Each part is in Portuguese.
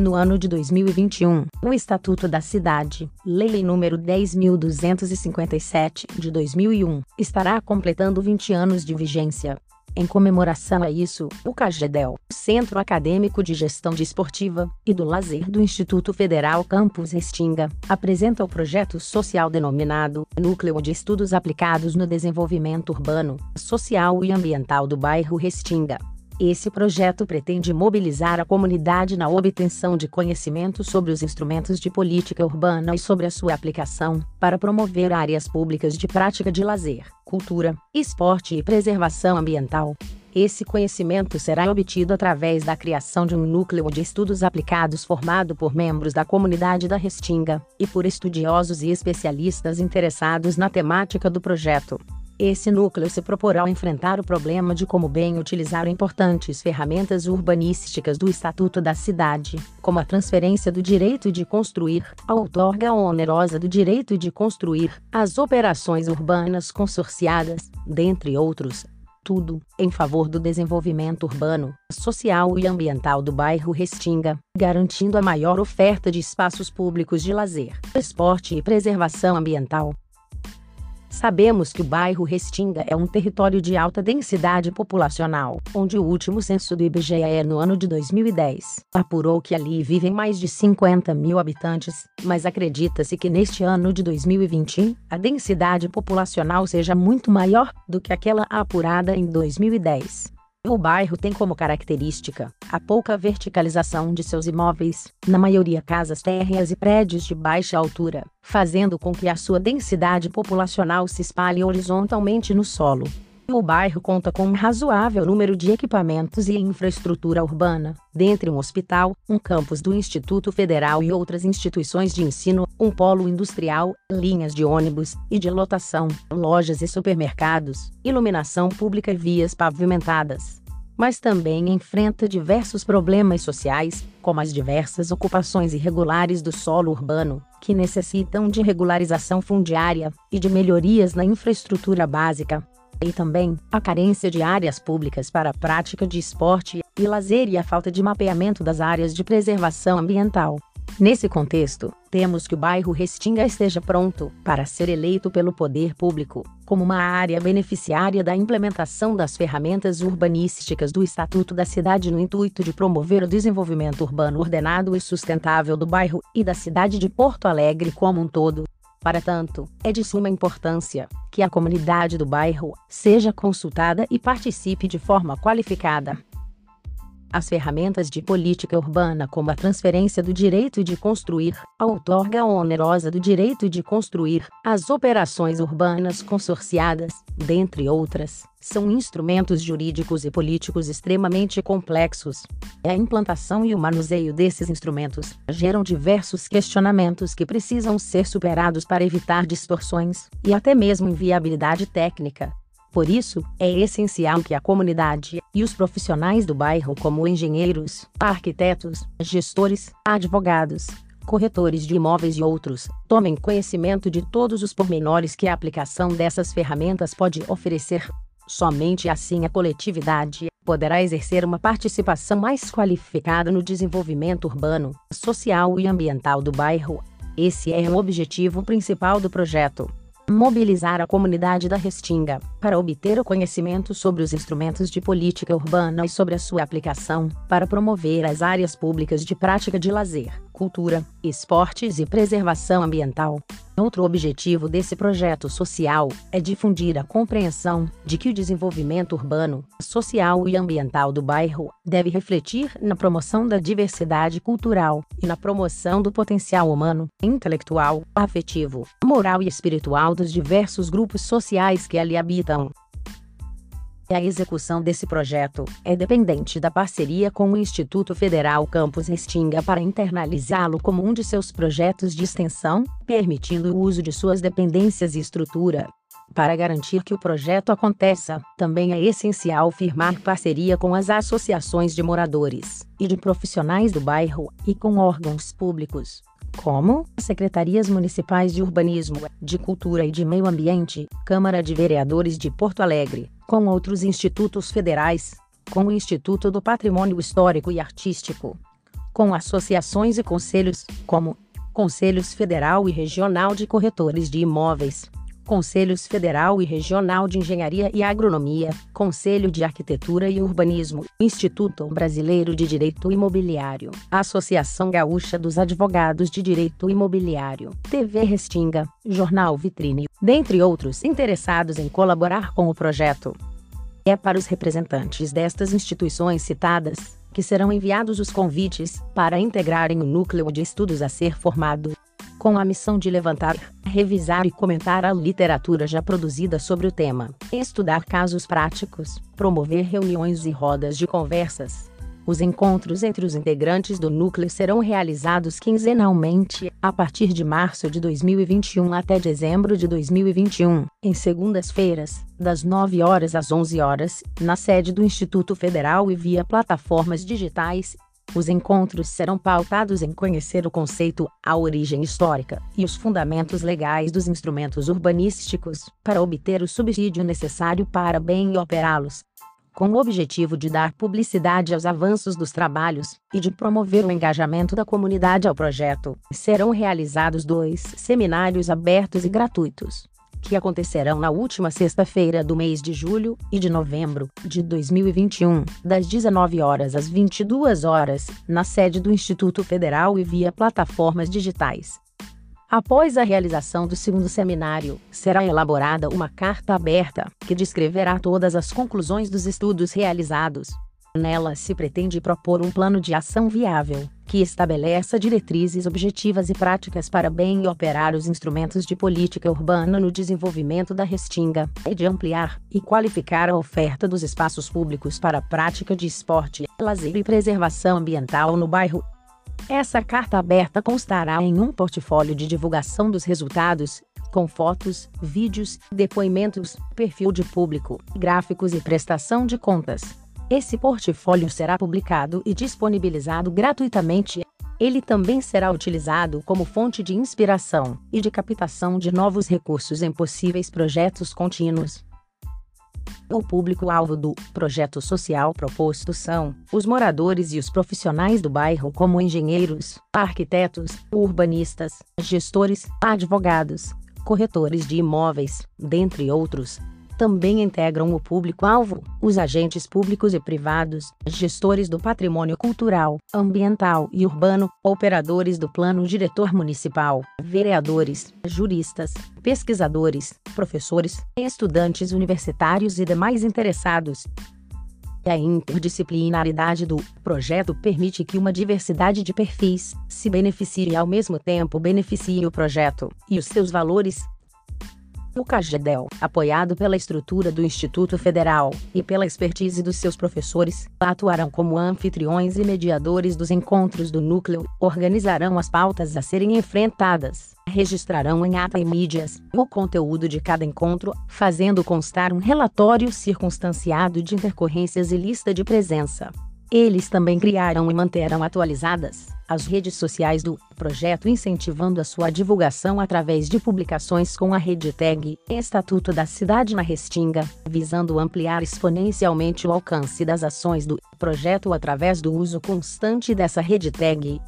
No ano de 2021, o Estatuto da Cidade, Lei número 10.257 de 2001, estará completando 20 anos de vigência. Em comemoração a isso, o CAGEDEL, Centro Acadêmico de Gestão Desportiva e do Lazer do Instituto Federal Campus Restinga, apresenta o projeto social denominado Núcleo de Estudos Aplicados no Desenvolvimento Urbano, Social e Ambiental do Bairro Restinga. Esse projeto pretende mobilizar a comunidade na obtenção de conhecimento sobre os instrumentos de política urbana e sobre a sua aplicação, para promover áreas públicas de prática de lazer, cultura, esporte e preservação ambiental. Esse conhecimento será obtido através da criação de um núcleo de estudos aplicados formado por membros da comunidade da Restinga e por estudiosos e especialistas interessados na temática do projeto. Esse núcleo se proporá enfrentar o problema de como bem utilizar importantes ferramentas urbanísticas do Estatuto da Cidade, como a transferência do direito de construir, a outorga onerosa do direito de construir, as operações urbanas consorciadas, dentre outros. Tudo em favor do desenvolvimento urbano, social e ambiental do bairro Restinga, garantindo a maior oferta de espaços públicos de lazer, esporte e preservação ambiental. Sabemos que o bairro Restinga é um território de alta densidade populacional, onde o último censo do IBGE no ano de 2010 apurou que ali vivem mais de 50 mil habitantes, mas acredita-se que neste ano de 2020 a densidade populacional seja muito maior do que aquela apurada em 2010. O bairro tem como característica a pouca verticalização de seus imóveis, na maioria casas térreas e prédios de baixa altura, fazendo com que a sua densidade populacional se espalhe horizontalmente no solo. O bairro conta com um razoável número de equipamentos e infraestrutura urbana, dentre um hospital, um campus do Instituto Federal e outras instituições de ensino, um polo industrial, linhas de ônibus e de lotação, lojas e supermercados, iluminação pública e vias pavimentadas. Mas também enfrenta diversos problemas sociais, como as diversas ocupações irregulares do solo urbano, que necessitam de regularização fundiária e de melhorias na infraestrutura básica, e também a carência de áreas públicas para a prática de esporte e lazer e a falta de mapeamento das áreas de preservação ambiental. Nesse contexto, temos que o bairro Restinga esteja pronto para ser eleito pelo poder público como uma área beneficiária da implementação das ferramentas urbanísticas do Estatuto da Cidade no intuito de promover o desenvolvimento urbano ordenado e sustentável do bairro e da cidade de Porto Alegre como um todo. Para tanto, é de suma importância que a comunidade do bairro seja consultada e participe de forma qualificada. As ferramentas de política urbana, como a transferência do direito de construir, a outorga onerosa do direito de construir, as operações urbanas consorciadas, dentre outras, são instrumentos jurídicos e políticos extremamente complexos. A implantação e o manuseio desses instrumentos geram diversos questionamentos que precisam ser superados para evitar distorções e até mesmo inviabilidade técnica. Por isso, é essencial que a comunidade e os profissionais do bairro, como engenheiros, arquitetos, gestores, advogados, corretores de imóveis e outros, tomem conhecimento de todos os pormenores que a aplicação dessas ferramentas pode oferecer. Somente assim a coletividade poderá exercer uma participação mais qualificada no desenvolvimento urbano, social e ambiental do bairro. Esse é o objetivo principal do projeto mobilizar a comunidade da Restinga para obter o conhecimento sobre os instrumentos de política urbana e sobre a sua aplicação, para promover as áreas públicas de prática de lazer, cultura, esportes e preservação ambiental. Outro objetivo desse projeto social é difundir a compreensão de que o desenvolvimento urbano, social e ambiental do bairro deve refletir na promoção da diversidade cultural e na promoção do potencial humano, intelectual, afetivo, moral e espiritual dos diversos grupos sociais que ali habitam. A execução desse projeto é dependente da parceria com o Instituto Federal Campus Restinga para internalizá-lo como um de seus projetos de extensão, permitindo o uso de suas dependências e estrutura. Para garantir que o projeto aconteça, também é essencial firmar parceria com as associações de moradores e de profissionais do bairro e com órgãos públicos como secretarias municipais de urbanismo, de cultura e de meio ambiente, Câmara de Vereadores de Porto Alegre, com outros institutos federais, com o Instituto do Patrimônio Histórico e Artístico, com associações e conselhos, como Conselhos Federal e Regional de Corretores de Imóveis, Conselhos Federal e Regional de Engenharia e Agronomia, Conselho de Arquitetura e Urbanismo, Instituto Brasileiro de Direito Imobiliário, Associação Gaúcha dos Advogados de Direito Imobiliário, TV Restinga, Jornal Vitrine, dentre outros interessados em colaborar com o projeto. É para os representantes destas instituições citadas que serão enviados os convites para integrarem o núcleo de estudos a ser formado com a missão de levantar, revisar e comentar a literatura já produzida sobre o tema, estudar casos práticos, promover reuniões e rodas de conversas. Os encontros entre os integrantes do núcleo serão realizados quinzenalmente, a partir de março de 2021 até dezembro de 2021, em segundas-feiras, das 9 horas às 11 horas, na sede do Instituto Federal e via plataformas digitais os encontros serão pautados em conhecer o conceito, a origem histórica e os fundamentos legais dos instrumentos urbanísticos, para obter o subsídio necessário para bem operá-los. Com o objetivo de dar publicidade aos avanços dos trabalhos e de promover o engajamento da comunidade ao projeto, serão realizados dois seminários abertos e gratuitos que acontecerão na última sexta-feira do mês de julho e de novembro de 2021, das 19 horas às 22 horas, na sede do Instituto Federal e via plataformas digitais. Após a realização do segundo seminário, será elaborada uma carta aberta que descreverá todas as conclusões dos estudos realizados, Nela se pretende propor um plano de ação viável, que estabeleça diretrizes objetivas e práticas para bem operar os instrumentos de política urbana no desenvolvimento da Restinga, e de ampliar e qualificar a oferta dos espaços públicos para a prática de esporte, lazer e preservação ambiental no bairro. Essa carta aberta constará em um portfólio de divulgação dos resultados, com fotos, vídeos, depoimentos, perfil de público, gráficos e prestação de contas. Esse portfólio será publicado e disponibilizado gratuitamente. Ele também será utilizado como fonte de inspiração e de captação de novos recursos em possíveis projetos contínuos. O público-alvo do projeto social proposto são os moradores e os profissionais do bairro, como engenheiros, arquitetos, urbanistas, gestores, advogados, corretores de imóveis, dentre outros também integram o público-alvo, os agentes públicos e privados, gestores do patrimônio cultural, ambiental e urbano, operadores do plano diretor municipal, vereadores, juristas, pesquisadores, professores, estudantes universitários e demais interessados. A interdisciplinaridade do projeto permite que uma diversidade de perfis se beneficie e ao mesmo tempo beneficie o projeto e os seus valores, o CAGEDEL, apoiado pela estrutura do Instituto Federal e pela expertise dos seus professores, atuarão como anfitriões e mediadores dos encontros do núcleo, organizarão as pautas a serem enfrentadas, registrarão em ata e mídias o conteúdo de cada encontro, fazendo constar um relatório circunstanciado de intercorrências e lista de presença. Eles também criaram e manterão atualizadas as redes sociais do projeto, incentivando a sua divulgação através de publicações com a rede tag Estatuto da Cidade na Restinga, visando ampliar exponencialmente o alcance das ações do projeto através do uso constante dessa rede tag.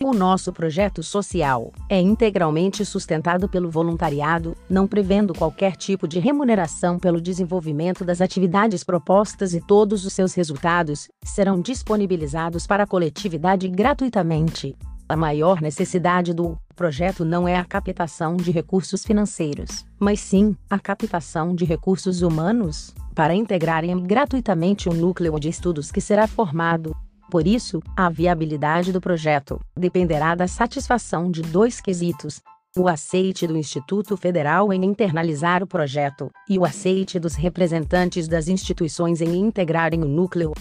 O nosso projeto social é integralmente sustentado pelo voluntariado, não prevendo qualquer tipo de remuneração pelo desenvolvimento das atividades propostas e todos os seus resultados serão disponibilizados para a coletividade gratuitamente. A maior necessidade do projeto não é a captação de recursos financeiros, mas sim a captação de recursos humanos para integrarem gratuitamente o núcleo de estudos que será formado por isso, a viabilidade do projeto dependerá da satisfação de dois quesitos: o aceite do Instituto Federal em internalizar o projeto e o aceite dos representantes das instituições em integrarem o núcleo.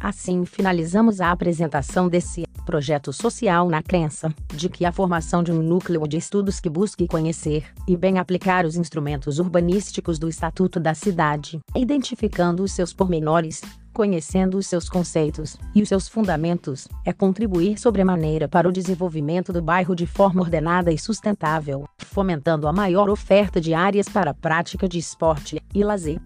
Assim finalizamos a apresentação desse projeto social na crença de que a formação de um núcleo de estudos que busque conhecer e bem aplicar os instrumentos urbanísticos do Estatuto da Cidade, identificando os seus pormenores, conhecendo os seus conceitos e os seus fundamentos, é contribuir sobremaneira para o desenvolvimento do bairro de forma ordenada e sustentável, fomentando a maior oferta de áreas para a prática de esporte e lazer.